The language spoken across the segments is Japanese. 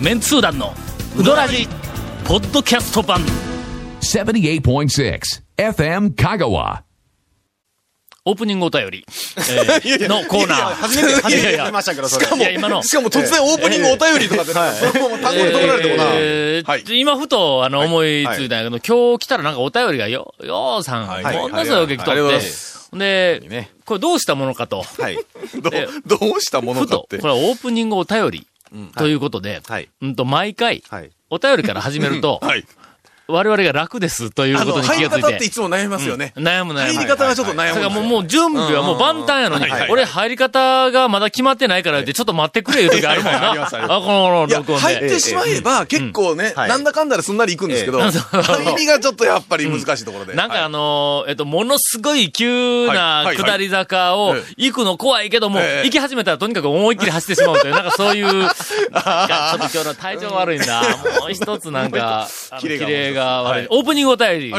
メンツー団のウドラジポッドキャスト版78.6 FM Kagawa. オープニングお便り、えーのコーナー。初めて、初めていやいや聞きましたけど、それ。いや、今の。しかも突然オープニングお便りとかって、そのまま単語で止められてもな。えーはい今ふと、あの、思いついたんやけど、今日来たらなんかお便りがよ、ようさん、はいものすごい受け来とありがとうございってま、で、ねこれどうしたものかと、はい。どうしたものふと、かってこ。れはオープニングお便り、ということで、はい。うんと、毎回、はい。お便りから始めると、はい。我々が楽ですということに入り気がついて。方ってい。つも悩みますよね。悩む悩む。入り方がちょっと悩む。だからもう、もう準備はもう万端やのに。俺入り方がまだ決まってないからって、ちょっと待ってくれいう時あるもんな。あこの録音で。入ってしまえば、結構ね、はい。なんだかんだですんなり行くんですけど、ええ。入りがちょっとやっぱり難しいところで。なんかあはい。のーえっと、ものすごい急はな下り坂をえ行くの怖いけども、ええ行き始めたらとにかく思いっきり走ってしまうという、なんかそういう、ちょっと今日の体調悪いんだ。もう一つなんか、あのキレがが悪い。はい。オープニングお便り。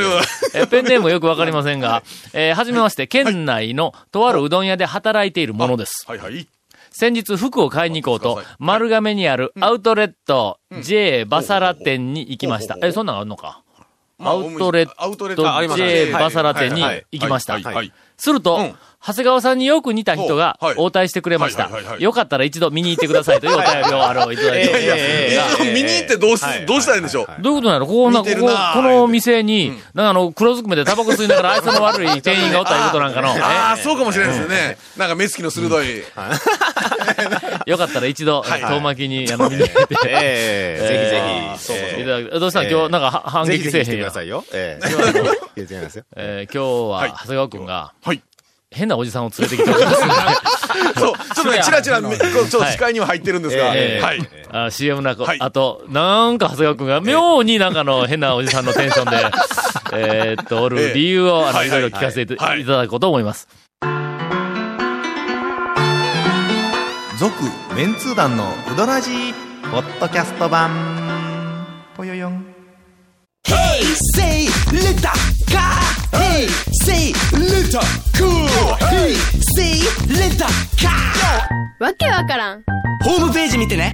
えペンネームよくわかりませんが、えーはじめまして、県内のとあるうどん屋で働いているものです。はいはい。先日服を買いに行こうと丸亀にあるアウトレット J バサラ店に行きました。え、そんなんあるのか？まあアウトレッアウト J バサラ店に行きました。はいすると、うん。長谷川さんによく似た人が応対してくれました。よかったら一度見に行ってくださいというお便りを あの、いただいておりいやますいや、見に行ってどうす、どうしたらいいんでしょう？どういうことなの？ここな、ここ、この店に、なんかあの、黒ずくめでタバコ吸いながら愛想の悪い店員がおったいうことなんかの？ああ、えそうかもしれないですよね。なんか目つきの鋭い。よかったら一度、はい。遠巻きに、あの、見に行って。ええぜひぜひ。どうしたの？今日、なんかは反撃ぜひぜひ来てせえへんやんください。よ。ええ。今日は、はい。長谷川くんが、はい。変なおじさんを連れてきております。そう、ちょっとね、チラチラ、こうちょっと視界には入ってるんですが、えーはい。あ CM なこ、はいあと、なんか長谷川くんが妙になんかの変なおじさんのテンションで、えーっと、おる理由を、あの、はいいろいろ聞かせていたはいだこうと思います。続、メンツー団のうどらじポッドキャスト版。ぽよよん。Say カーヘイセイレタカーヘイセイレタカーわけわからん。ホームページ見てね。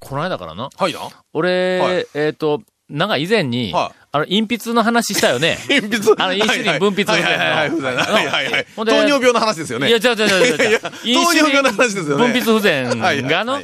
この間からな。はいだ俺、はい、えっ、ー、と長い以前に、はい。あの、隠筆の話したよね。鉛筆？あのインシュリン分泌はいはいはい。はいみたい。なはいはいはい。糖尿病の話ですよね。いや、違う違う違う違う糖尿病の話ですよね。分泌不全がの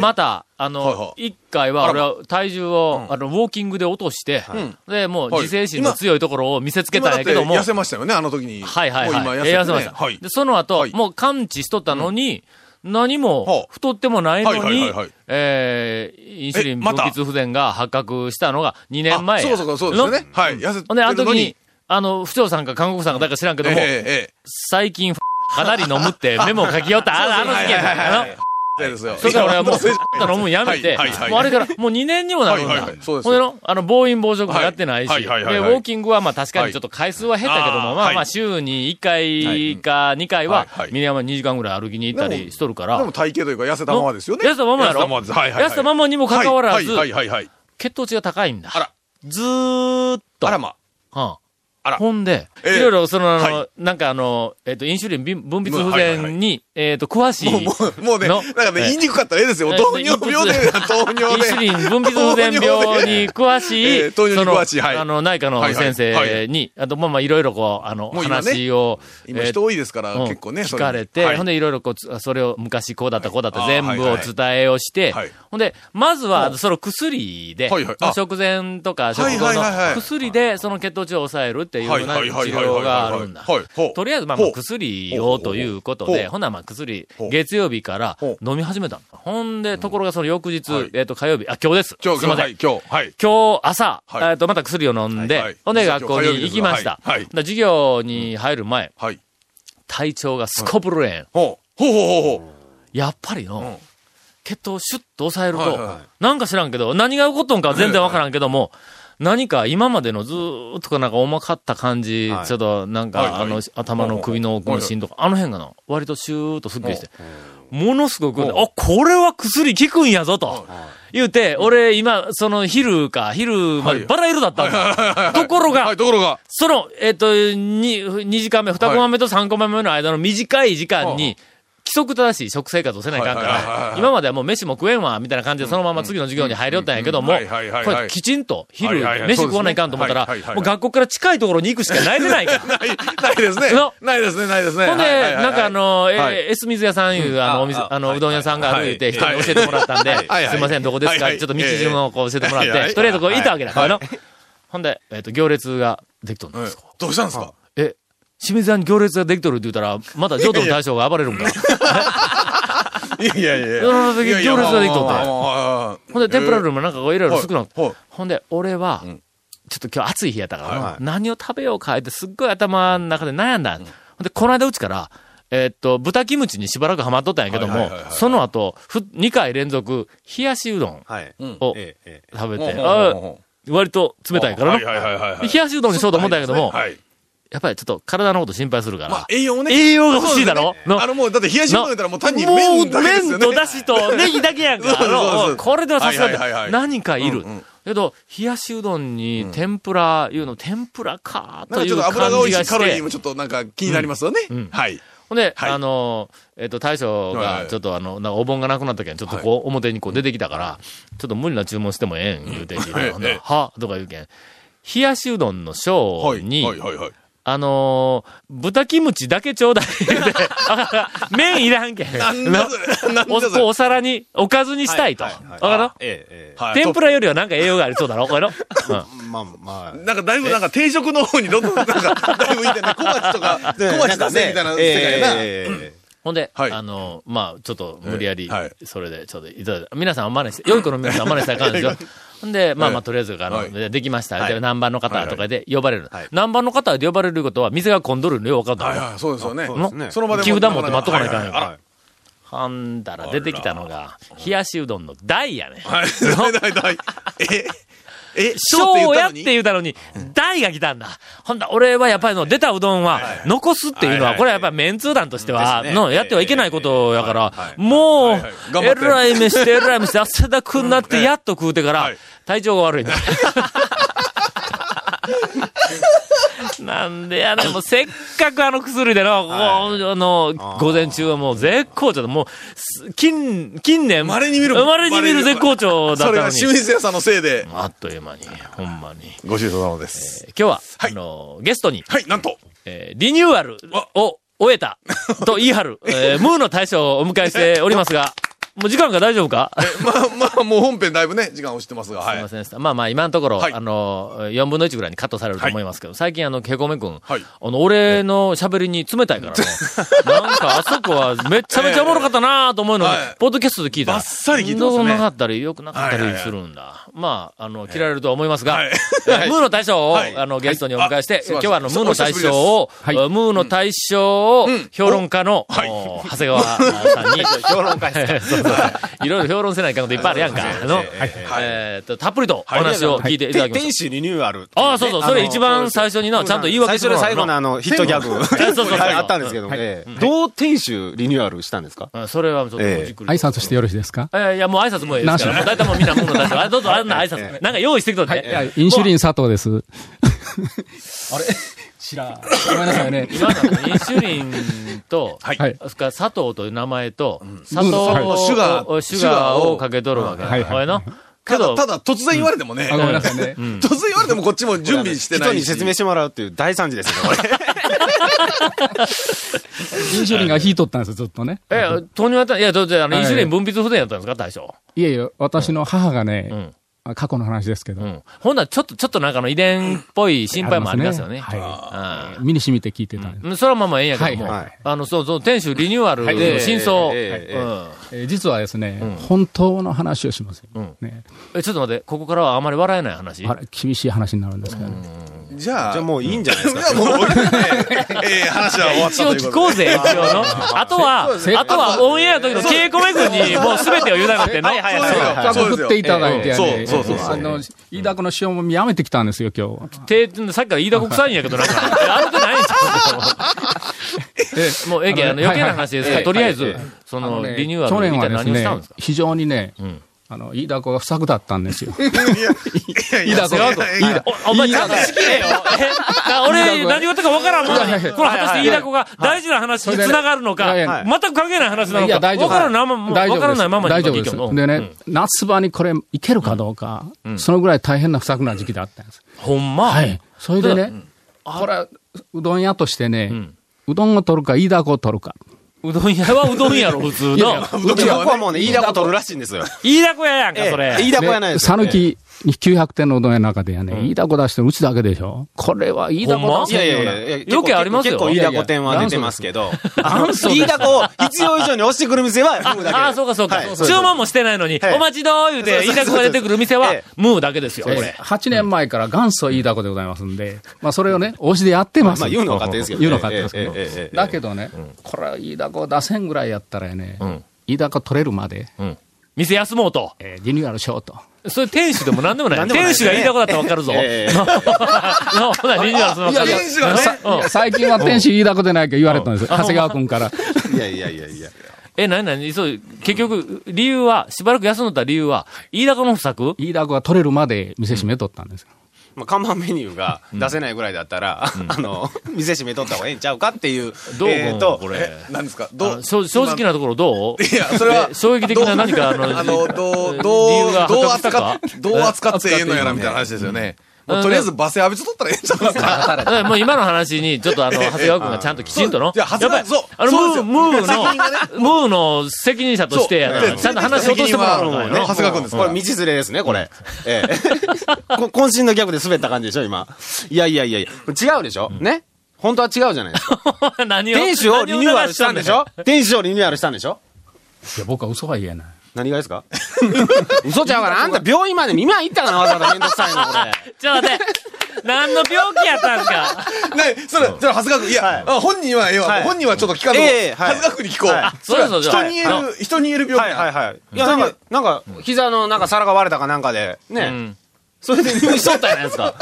また、あはいのは、一回は俺は体重を、あの、ウォーキングで落として、で、もうはい。自制心の強いところを見せつけたんやけども、痩せましたよね、あの時に。はいはいはい。痩せてました。ねはい。で、。その後、はい。もう完治しとったのに、何はもあ太ってもないのにえー、インシュリン分泌不全が発覚したのが2年前そうそうそうですよね。はい。痩せてあの時に、あの、府長さんか韓国さんか誰か知らんけども。最近、かなり飲むってメモを書きよった、ああの事件だですよ。それから俺はもう、いや飲むんやめて、もうあれから、もう2年にもなるんだ。そうですほんでの、あの、暴飲暴食もやってないし、はいで、ウォーキングはまあ確かにちょっと回数は減ったけども、はいまあまあはい週に1回か2回はミニヤマ2時間ぐらい歩きに行ったりしとるから、でも体型というか痩せたままですよね。痩せたままやろ？痩せたままです。はいはいはい。痩せたままにもかかわらず、はいはいはいはい。血糖値が高いんだ。あらずーっと。あらま。はあら。ほんで、ええ。いろいろその、あのはなんかあの、えっ、と、インシュリン分分泌不全に、えっ、と、詳しい。もう、もう、ね、のなんかね、え言いにくかったらええですよ。え糖尿病で、糖尿で。インシュリン分泌不全病に詳しい、ええ糖尿に詳しいそのはい。あの、内科の先生に、あと、まあまあ、いろいろこう、あの、話を、今えー人多いですから、うん結構ね、聞かれて、はい。ほんでいろいろこうつ、それを昔こうだったこうだった全部を伝えをして、はい。ほんで、まずは、その薬で、食前とか食はい後の薬でその血糖値を抑えるっていうような治はいはいはいはい療があるんだ。とりあえずまあ薬をということで、ほならまあ薬月曜日からほ飲み始めた。ほんで、ところがその翌日はい、えっと火曜日、あ、今日です。今日、すいません。はい、。今日、はい。今日朝、はい。えっと、また薬を飲んで、ほんで学校に行きました。授業に入る前、はい。体調がすこぶるえん。ほう。ほうほうほう。やっぱりの、ん。血糖をシュッと抑えると、なんか知らんけど、何が起こっとんかは全然わからんけども、何か今までのずーっとかなんか重かった感じ、はい。ちょっとなんか、はいはい。あの、頭の首の奥の芯とか、あの辺がな、割とシューッとすっきりして、ものすごく、あ、これは薬効くんやぞと。言うて、俺今、その昼か、昼までバラ色だったんだ。ところがはい、、ところが、その、えっ、と、に、2時間目、2コマ目と3コマ目の間の短い時間に、規則正しい食生活をせないかんから、い今まではもう飯も食えんわ、みたいな感じでそのまま次の授業に入りよったんやけどもこれきちんと昼、飯食わないかんと思ったらもう学校から近いところに行くしかないでないか。ない、ないですねの。ないですね、ないですね。ほんで、なんかあ、の、えエス水屋さんいう、あの、お店、あの、うどん屋さんがある言うて、人に教えてもらったんで、すいません、どこですか？ちょっと道順をこう教えてもらって、とりあえずこう行ったわけだ。はい。あのほんで、えっと、行列ができとるんうんです。どうしたんですか？え、清水屋に行列ができとるって言ったら、まだ譲渡の大将が暴れるんか。い やいやいやいや。うん行列ができとってほんで、天ぷら類もなんかこういろいろ少なくほんで、俺は、ちょっと今日暑い日やったから何を食べようかってすっごい頭の中で悩んだ。ほんで、この間うちから、えーっと、豚キムチにしばらくハマっとったんやけどもその後、ふ、2回連続、冷やしうどんはい。をええ、ええ。食べて、割と冷たいからはいな。冷やしうどんにしようと思ったんやけども、はい。やっぱりちょっと体のこと心配するから、まあ、栄養もね。栄養が欲しいだろ？ねあの、もう、だって冷やしうどんやったらもう単に麺だけですよね。麺とだしと ネギだけやんか。そうこれではさすがはいはいはいはいに何かいるうんうん。けど、冷やしうどんに天ぷらいうの、天ぷらかとという感油が美味しいじがしてカロリーも。ちょっとなんか気になりますよね。んはい。ほんで、はいあの、えっと、大将はいはいがちょっとあの、なんかお盆がなくなったけん、ちょっとこう、表にこう出てきたから、ちょっと無理な注文してもええん、言うて聞いて、ほんはとか言うけん。冷やしうどんの小はい。に、はいはいはい。あのー豚キムチだけちょうだい麺いらんけん。お。お皿に、おかずにしたいと。わはいはいかる？ええ、天ぷらよりはなんか栄養がありそうだろ？これの。うんえ。まあまあ。なんかだいぶなんか定食の方にどんどんなんか、だいぶいてね、小鉢とか、小鉢出せみたいな世界やな。ええほんで、はいあの、まあ、ちょっと無理やりそれでちょっといただいた。皆さんお真似して、良い子の皆さんお真似したらあかんですよ。ほんで、まあまあ、とりあえず、あの、はいでできました。はいで何番の方とかで呼ばれるはい。何番の方で呼ばれることは、店が混んどるのよ、分かったのはいはい、そうですよね。その場で木札持って待っとかないかんよはんだら出てきたのが、冷やしうどんの大やね。はい。はい。だいだい。え？え、小やってう。言うたのに、大が来たんだ。ほんだ、俺はやっぱりの、出たうどんは、残すっていうのは、これはやっぱりメンツー団としては、の、やってはいけないことやからもうえらい飯して、えらい飯して、汗 だくになって、やっと食うてからはい、体調が悪いんだ。なんでやねん、もうせっかくあの薬での、あの、午前中はもう絶好調で、もう、す近、近年、稀に見る稀に見る絶好調だったのにそれが清。水屋さんのせいで。あっという間に、ほんまに。ご愁傷様です。今日は、はいあの、ゲストに、はい、なんと。えーリニューアルを終えたと言い張る、えームーの大将をお迎えしておりますが、もう時間が大丈夫か？まあまあ、もう本編だいぶね、時間押してますが、はい。すいま。せんでした。まあまあ今のところ、はい。あの、4分の1ぐらいにカットされると思いますけど、最近あの、ケコメ君、はい。あの、俺の喋りに冷たいから。ね。なんかあそこはめっちゃめちゃおもろかったなと思うのに、はい。ポッドキャストで聞いたら、バッサリ聞いてますね。どうなかったり、良くなかったりはいはいはい。するんだ。まあ、あの、切られるとは思いますが、はい。えームーの大将を、はい。あの、ゲストにお迎えして、今日はあの、ムーの大将を、はい。ムーの大将を、評論家の、長谷川さんに、評論家 そうそういろいろ評論せないかんこといっぱいあるやんか。あの、えーっと、たっぷりとお話を聞いていただきました。天使リニューアル。ああ、そうそう、それ一番最初にな、ちゃんと言い訳最初で最後のなあの、ヒットギャグ。そうそうそう。あったんですけど、ええどう天使リニューアルしたんですか？うんそれはちょっとじっくり。挨拶してよろしいですか？えーいや、もう挨拶もいいですから、大体もうみんなもうの大将。あ、どうぞ、あんな挨拶？なんか用意してきとって。いや、インシュリン佐藤です。あれ？知らん。ごめんなさいね。今のインシュリンと、はい。それから佐藤という名前と、砂糖はいを、シュガーシュガーをかけとるわけ。はいこれの。けただ、ど、ただ、突然言われてもね、あ、ごめんなさいね。突然言われてもこっちも準備してないし。人に説明してもらうっていう大惨事ですよね、これ。インシュリンが引いとったんですよ、ずっとね。え、糖尿やったいや、どうぞ、あの、はいインシュリン分泌不全やったんですか、大将。いえいえ、私の母がね、過去の話ですけど、うん。ほんなら、ちょっと、ちょっとなんかの遺伝っぽい心配もありますよね。はうい。身に染みて聞いてた。んです。ん。それはまあまあええんやけども、はいはい。あの、そうそう、店主リニューアルはい。の真相、実はですね、うん。本当の話をしますよ。うん。ね、え、ちょっと待って、ここからはあまり笑えない話？あれ、厳しい話になるんですけどね。じゃあ、じゃあもういいんじゃないですか。じゃあもう、ええええ話は終わった一応聞こうぜ、一応の。あとは、あとはオンエアの時の稽古めくんにもう全てを委ねてんの。はいはいはい。そう振っていただいてそうそうそうあの、飯田君の塩もみやめてきたんですよ、今日。手、さっきから飯田国臭いんやけど、なんか、あれてないんちゃうもう、ええけん、あの、余計な話ですから、とりあえず、その、リニューア去年ルみたいなはですね何をしたんですか、非常にねん、あの、飯田子が不作だったんですよ。いやいや、飯田子が、飯田おお前ちゃんと仕切れよ。俺、何事か分からんもん。これ果たして飯田子が大事な話に繋がるのか、全く関係ない話なのか、いや、大丈夫。分からんなまま、大丈夫分からないままに大丈夫です。でね、夏場にこれ、いけるかどうか、そのぐらい大変な不作な時期だったんです。ほんま？はい。それでね、これは、うどん屋としてね、うどんを取るか、飯田子を取るか。うどん屋はうどんやろ、普通の。うちはもうね、飯田子取るらしいんですよ。飯田子屋やんか、それ。飯田子やないですよ。讃岐に900店のうどん屋の中でやね、飯田子出してるうちだけでしょ。これは飯田ほんま？子出せんよいやいやいやいや、よくありますよ。結構飯田子店は出てますけど、元祖飯田子を必要以上に押してくる店は、ムーだけ。ああ、そうかそうか。はい。注文もしてないのに、はい。お待ちどー言うて、飯田子が出てくる店はええ、ムーだけですよ、これ。8年前から元祖飯田子でございますんで、まあそれをね、推しでやってます。まあ言うのは勝手ですけどね。言うのは勝手ですけど。ええええええ。だけどね、これは飯田子出せんぐらいやったらねん、飯田子取れるまで、店休もうと。えーリニューアルしようと。それ店主でも何でもない。ない店主が飯田子だったらわかるぞ。ええ なほな、リニューアルするのか。店主がね、さいや最近は天使飯田子でないか言われたんですよ。長谷川君から。いやいやいやいや。え、なになに？そう、結局、理由は、しばらく休んどった理由は、飯田子の不作？飯田子が取れるまで店閉めとったんですよ。まあ、看板メニューが出せないぐらいだったら、あの、店閉めとった方がええんちゃうかっていう。どう、えーとこれ？何ですか？あどう？の正正直なところどう？いや、それはえ、衝撃的な何か、あの、あの、どう、理どう、どう扱っ、どう扱ってええのやらみたいな話ですよね。もうとりあえず罵声浴びつとったらええんちゃうんですか？えもう今の話に、ちょっとあの、長谷川君がちゃんときちんとの？やっぱりそうあの、ムー、ムーの、ムーの責任者として、あのそう。ちゃんと話を落としてもらうのかよ。ね長谷川君ですこれ、道連れですね、これ。ええ。こ渾身のギャグで滑った感じでしょ、今。いやいやいやいや。違うでしょ？ね？本当は違うじゃないですか。何を店主をリニューアルしたんでしょ？店主をリニューアルしたんでしょ？いや、僕は嘘は言えない。何がですか？嘘ちゃうから、あんた病院まで見舞い行ったかな、わざわざめんどくさいの、これ。ちょっと待って。何の病気やったんですか？ね、それ、それ、長谷川君、いや、あ本人はええわ、はい。本人はちょっと聞かんと、ええはい。長谷川君に聞こう。はい。それはそうそう人に言える、人に言える病気。はいはいはい。いや、なんか、なんか、膝のなんか皿が割れたかなんかで、ね。んそれで入院しとったやないですか。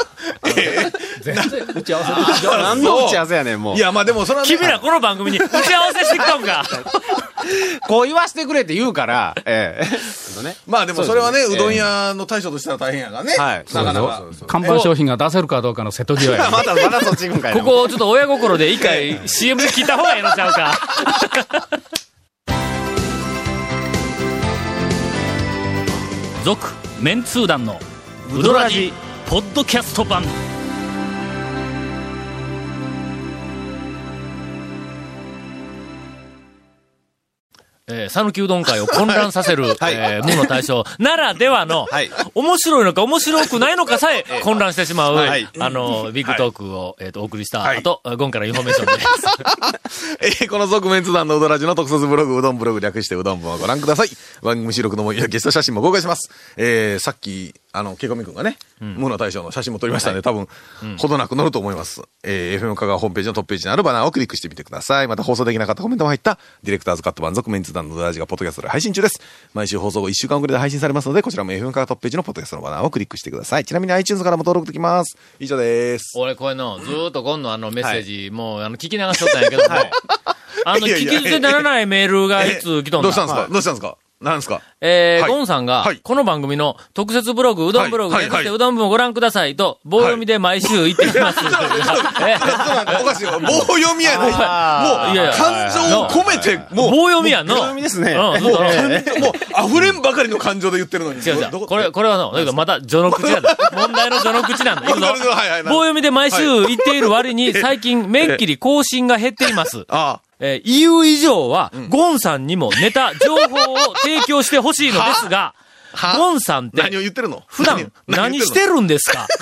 打ち合わせで何の打ち合わせやねん、も うい。や、まあでも、それはね、君らこの番組に打ち合わせしてきたんか。こう言わせてくれって言うから、ええ。まあでもそれはね、そうどん屋の大将としては大変やからね。はいなかなか。看板商品が出せるかどうかの瀬戸際や。また、またそっち行くんかいなここをちょっと親心で一回 CM で聞いた方がええのちゃうか。続、メンツー団のウドラジ、ポッドキャスト版。えー、讃岐うどん会を混乱させる、えー、無の対象ならではの、はい面白いのか面白くないのかさえ混乱してしまう、はいあの、ビッグトークを、えっ、と、お送りしたはい後、ゴンからインフォメーションです。えーこの続面図談のうどらじの特撮ブログ、うどんブログ略してうどん部をご覧ください。番組収録の模様やゲスト写真も公開します。えー、さっき、あの、ケコミ君がね、無の大将の写真も撮りましたんで、多分、ほどなく載ると思います。えー、FM 香川ホームページのトップページにあるバナーをクリックしてみてください。また放送できなかったコメントも入った、ディレクターズカット版続面図談のうどらじがポッドキャストで配信中です。毎週放送後1週間遅れで配信されますので、こちらも FM 香川トップページのポッドキャストのバナーをクリックしてください。ちなみに iTunes からも登録できます。以上です。俺、これの、ずーっと今のあのメッセージ、もう、あの、聞き流しとったんやけども、あの、聞き捨てならないメールがいつ来とんだ？どうしたんですか？どうしたんですか？なんですか？えー、はい。ゴンさんが、はい。この番組の特設ブログ、うどんブログ、はうどん部をご覧くださいと、棒読みで毎週言ってきます。えおかしいよ。棒読みやない。もう、いやいや。感情を込めて、もう、棒読みやんの。棒読みですね。うん、もう、ずっと感もう、溢れんばかりの感情で言ってるのに。違う違う。こ？れ、これはの、だけどまた序の口なんだ。問題の序の口なんだ。棒読みで毎週言っている割に、最近、めっきり更新が減っています。あえー言う以上は、ゴンさんにもネタ、情報を提供してほしいのですが、ゴンさんっ何をて、言ってるの？普段何してるるんですか？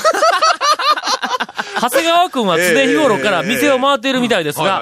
長谷川くんは常日頃から店を回っているみたいですが、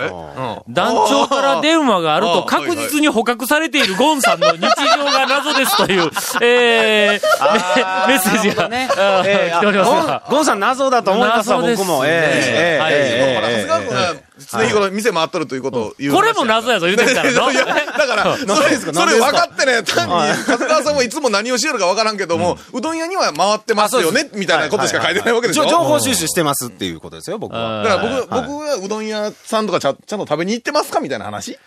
団長から電話があると確実に捕獲されているゴンさんの日常が謎ですという、えー、メメッセージが、あーえー来ております。ゴンが。ゴンさん謎だと思いますわ、謎ですね。僕も。ええええはい。ええほら、長谷川君が常日頃店回っとるということを言う。これも謎やぞ、言うてみたらの。いや、だから、それ、それ分かってね、単に、長谷川さんもいつも何をしてるか分からんけども、うどん屋には回ってますよね、みたいなことしか書いてないわけでしょ？情報収集してますっていうことですよ、僕は。だから僕、僕はうどん屋さんとかちゃちゃんと食べに行ってますかみたいな話。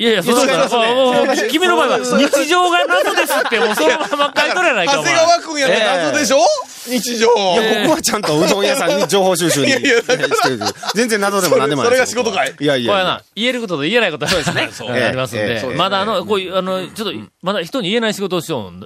いやいや、そうだから、もうもう君の場合は、日常が謎ですって、もうそのまま書いとるやないか、長谷川君やったら謎でしょ？日常。いや、僕はちゃんとうどん屋さんに情報収集に いやいや。全然謎でも何でもないそれが仕事かいいやいやいやこれはな。、言えることと言えないことそうですね。ありますんで。まだあの、こういう、あの、ちょっと、まだ人に言えない仕事をしようん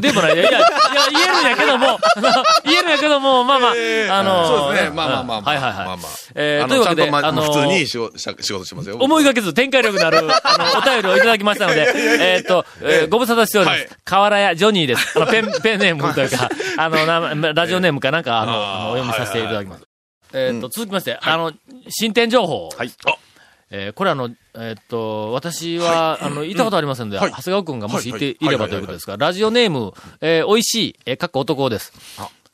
でもない。いや、いや、いや言えるんやけども、言えるんやけども、まあまあ、あの、そうですね。まあまあまあまあ。はいはいはい。まあまあ。えーというわけで、あの、普通に仕事し仕事してますよ。思いがけず展開力のある、あの、お便りをいただきましたので、えーっと、えーご無沙汰しておりまはいす。河原屋ジョニーです。あの、ペン、ペンネームというか、あの、なラジオネームかなんか、あの、お読みさせていただきます。えーっと、続きまして、あの、進展情報。はい。えーこれあの、えーっと、私は、あの、行ったことありませんので、はい。長谷川くんがもし行ってはい。い。ればということですが、ラジオネーム、えー、美味しい、えー、かっこ男です。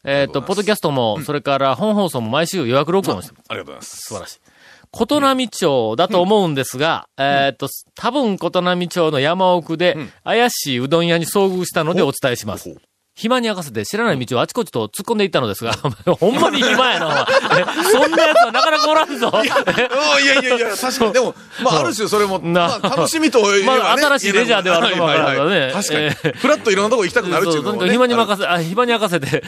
えーっと、ポッドキャストも、それから本放送も毎週予約録音をしてます。ありがとうございます。素晴らしい。琴波町だと思うんですが、えーっと、多分琴波町の山奥で、怪しいうどん屋に遭遇したのでお伝えします。暇に明かせて知らない道をあちこちと突っ込んでいったのですが、ほんまに暇やな、そんなやつはなかなかおらんぞ。うんいやいやいや、確かに。でも、まあ、ある種それも、な。まあ、楽しみとね。まあ新しいレジャーではあるかもわからんね。確かに。えー。フラッといろんなとこ行きたくなるっていそうのもね暇に任せ、あ、暇に明かせて、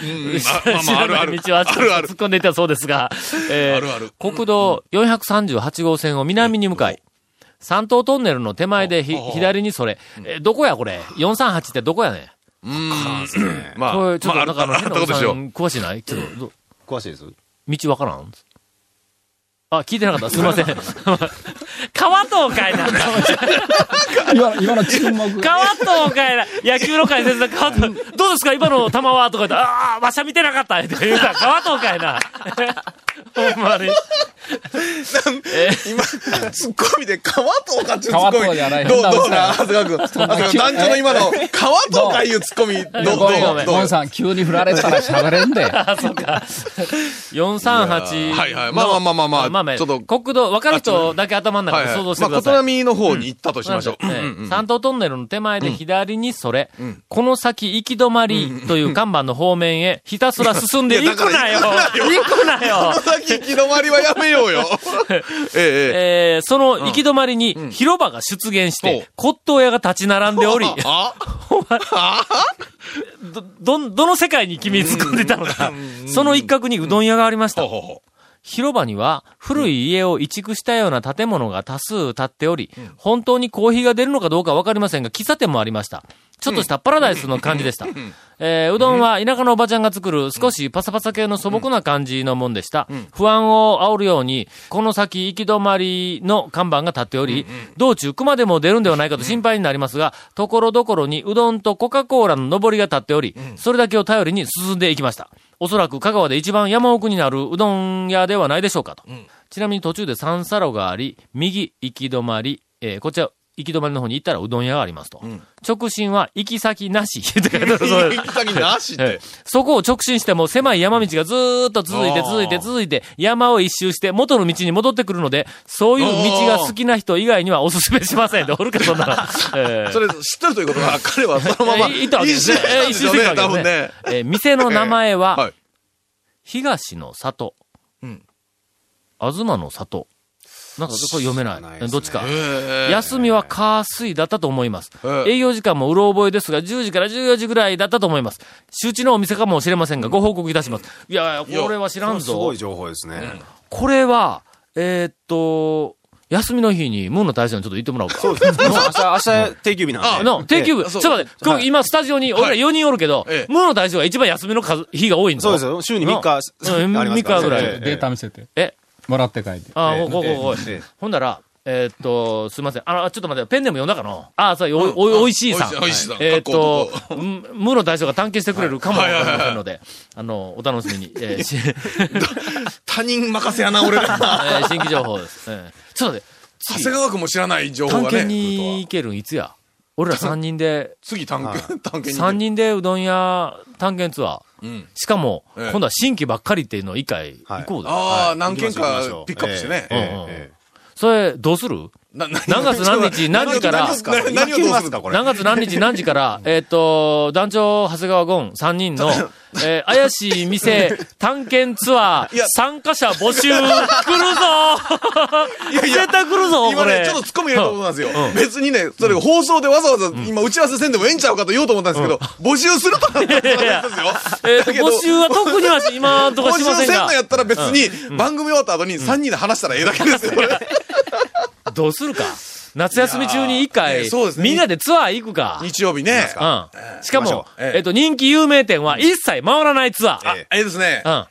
知らない道をあちこちと突っ込んでいったそうですが、えー国道438号線を南に向かい、三島トンネルの手前でひ左にそれ、えーどこやこれ ?438 ってどこやねん？まあ、これ、ちょっと、なんかあの、まあ、あったことでしょう。詳しいない？ちょっとど、詳しいです。道わからん？あ、聞いてなかった。すみません。川とかいな。今今の沈黙。川とかいな。野球の解説で川と、どうですか？今の球は？とか言って、ああ、わしゃ見てなかったって言うから、川とかいな。ほんまに。今、ツッコミで、川とかっていうツッコミ。川とじゃないどう、どうな、変長谷川君。長谷川君団長の今の、川とかいうツッコミ、どう、どう、どうゴンさん、急に振られたら喋れんで。あ、そうか。438。はいはいまあまあまあまあまあまあまあ、ちょっと国道、分かる人だけ頭の中で想像してまあ、ください。琴波の方に行ったとしましょう。ええ三島トンネルの手前で左にそれ、この先行き止まりという看板の方面へひたすら進んでいくなよ。行くなよ。この先行き止まりはやめようよ。ええ、ええ。えーその行き止まりに広場が出現して、骨董屋が立ち並んでおり、あど、ど、どの世界に君突っ込んでたのか、その一角にうどん屋がありました。ほう。ほうほ広場には古い家を移築したような建物が多数建っており、本当にコーヒーが出るのかどうかわかりませんが、喫茶店もありました。ちょっとしたパラダイスの感じでした。えーうどんは田舎のおばちゃんが作る少しパサパサ系の素朴な感じのもんでした。不安を煽るように、この先行き止まりの看板が立っており、道中熊でも出るんではないかと心配になりますが、ところどころにうどんとコカ・コーラの上りが立っており、それだけを頼りに進んでいきました。おそらく香川で一番山奥になるうどん屋ではないでしょうかと。ちなみに途中で三差路があり、右行き止まり、えーこちら、行き止まりの方に行ったらうどん屋がありますと。直進は行き先なし 行き先なしっええて。そこを直進しても狭い山道がずーっと続いて続いて続いて山を一周して元の道に戻ってくるので、そういう道が好きな人以外にはおすすめしませんって、おるかそんなの。ええそれ、知ってるということは、彼はそのまま、えー行ったわけですね。えー一周したんですよね、ね。えー店の名前は、はい。東の里。東の里。なんかこれ読めない。ないねどっちか。え休みは火水だったと思います。ええ営業時間もうろ覚えですが、10時から14時ぐらいだったと思います。周知のお店かもしれませんが、ご報告いたします。いやいや、これは知らんぞすごい。情報ですね。これは、えーっと、休みの日にムーンの大将にちょっと言ってもらおうか。そうです。明日、明日定休日なんで。の、定休日。ええちょっと待って、今日今スタジオに俺ら4人おるけど、ええムーンの大将が一番休みの数、日が多いんだそうですよ。週に3日、うんありますから3日ぐらいええデータ見せて。え、もらって帰って。あ、ええここ、ここ、ここええほんだら、えーっと、すいません。あの、ちょっと待って、ペンネーム読んだかなあ、そう、おい、おい、おいしいさん。おいしいおいしいさんえーっとかっこ、むムの大将が探検してくれるかもわかりませんので、あの、お楽しみに。えー し 他人任せやな、俺ら。えー新規情報です。えーちょっと待って、長谷川君も知らない情報がね。探検に行けるんいつや？俺ら3人で、次探検、探検に。3人でうどん屋探検ツアー。うん。しかも、ええ。今度は新規ばっかりっていうのを一回行こうぜ。ああ、何件かピックアップしてね。それ、どうする？何月何日何時から？何をするか、これ？何月何日何時から、えっ、と、団長、長谷川ゴン3人の、えー怪しい店、探検ツアー参加者募集、来るぞ！いやいや絶対来るぞ。今ね、ちょっと突っ込み入れたことなんですよ。別にね、それ放送でわざわざ今打ち合わせせんでもええんちゃうかと言おうと思ったんですけど、募集するとなったらそれですよ。募集は特には今んとこ募しませんが。集せんの、やったら別に、番組終わった後に3人で話したらええだけですよ、これ。どうするか。夏休み中に一回、みんなでツアー行くか。日曜日ね。うん。しかも、えええっと、人気有名店は一切回らないツアー。あ、ええですね。うん。あ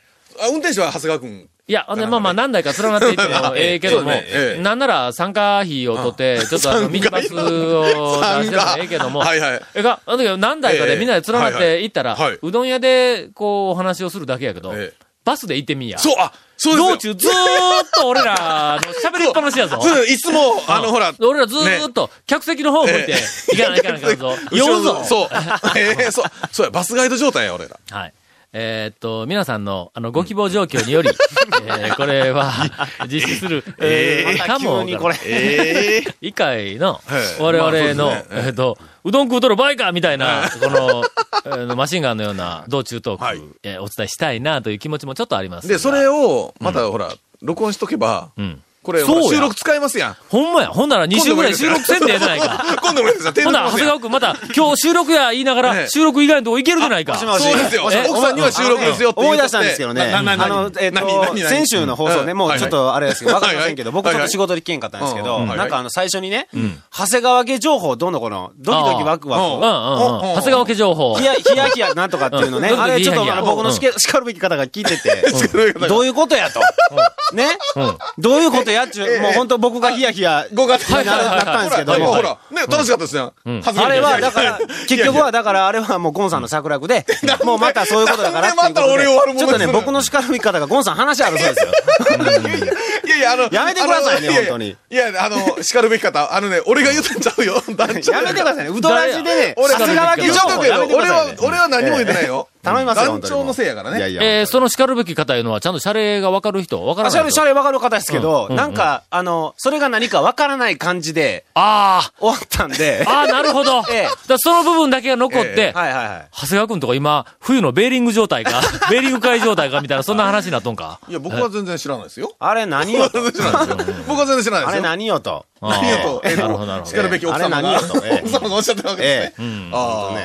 運転手は長谷川君。いや、ほんで、まあまあ、何台か連なっていっても ええけどもなんなら参加費を取って、ちょっとあの、ミニバスを出してもええけども、はいはい。えが、あの時何台かでみんなで連なって行ったらうどん屋で、こう、お話をするだけやけどええ、バスで行ってみいや。そう、あ、そうですよ。道中ずーっと俺らの喋りっぱなしやぞ。そういつも、あの、ほら、俺らずーっと、客席の方向いて、行かない行かない行かないぞ。酔うぞ。そう。ええそう。そうや、バスガイド状態や、俺ら。はい。えーっと、皆さんの、あの、ご希望状況により、えーこれは、実施する、えー。かも、急にこれ。ええ以下のええ我々の、えっと、うどん食うとる場合かみたいな、この、えーマシンガンのような道中トーク、はい。えーお伝えしたいなという気持ちもちょっとありますが。で、それを、またほら、録音しとけば、うん。これ、そうや収録使えますやん。ほんまや。ほんなら2週ぐらい収録せんでええじゃないか。今度もいいですよ。手ほんなら、長谷川君また、今日収録や言いながら、ね収録以外のとこ行けるじゃないか。そうですよ。え奥さんには収録ですよって言思い出したんですけどね。あの、えっ何と先週の放送でもうちょっとあれですけど、わかりませんけど、僕ちょっと仕事で聞けんかったんですけど、なんかあの、最初にね、長谷川家情報どんどこの、ドキドキワクワク。長谷川家情報。ヒヤヒヤヒヤなんとかっていうのね、うんあれちょっと僕の叱るべき方が聞いてて、どういうことやと。ねどういうことやっちゅう、もう本当僕がヒヤヒヤ5月にななったんですけどもほら、ね、楽しかったですね。あれは、だから、結局は、だから、あれはもうゴンさんの策略で、もうまたそういうことだからちょっとね、僕の叱るべき方がゴンさん話あるそうですよ。いやいや、あの、やめてくださいね本当に。いやあの、叱るべき方、あのね、俺が言ってんちゃうよ。やめてくださいね。うどらじで ね、俺、は。俺は何も言ってないよ。頼みますよ。団長のせいやからね。いやいや。えーその叱るべき方いうのは、ちゃんと謝礼が分かる人、分からあ、ない人。シャレ、シャレわかる方ですけど、うんなんか、あの、それが何かわからない感じであ終わったんであ、。ああ、なるほど。ええだその部分だけが残って、はいはいはい。長谷川君とか今、冬のベーリング状態か、ベーリング会状態かみたいな、そんな話になっとんか？いや、僕は全然知らないですよ。あれ何よ。僕は全然知らないですよ。あれ何よと。何よと、えなるほど、なるほど。叱るべき奥様が、奥様がおっしゃってるわけですえね。え。ああ。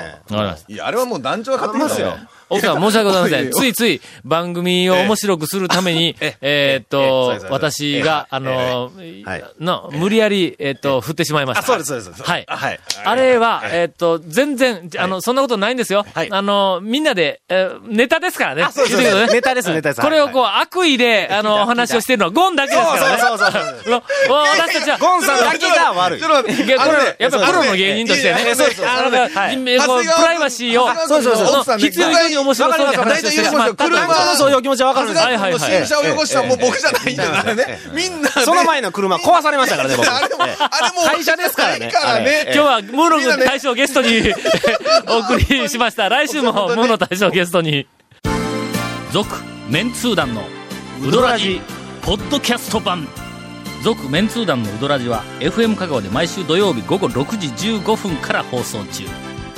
ね。いや、あれはもう団長が勝手にますよ。奥さん、申し訳ございません。ついつい番組を面白くするために、えーっとええ、私が、あのはい、の、無理やり、えーっと、振ってしまいました。あ、そうです、そうです。はい。はい。あれは、えーっと、全然、あの、そんなことないんですよ。はい。あの、みんんなで、えーネタですからね。ネタです、ネタです。これをこう、はい悪意で、あの、お話をしてるのはゴンだけですからね。そうそうそう 私たちは、ゴンさんだけが悪い。これやっぱプロの芸人としてね。そうそうプライバシーを、必要以上に面白そうに話をしてしまった車のそういう気持ちはわかるんですはいはいはい新車を汚したのもう僕じゃないんだからね。みんなで。その前の車壊されましたからね、僕。あれも、あれも、会社ですからね。今日はムーノの大将ゲストにお送りしました。来週も ムーノ大将ゲストに。続、メンツー団のウドラジ、ポッドキャスト版。続、メンツー団のウドラジは FM 香川で毎週土曜日午後6時15分から放送中。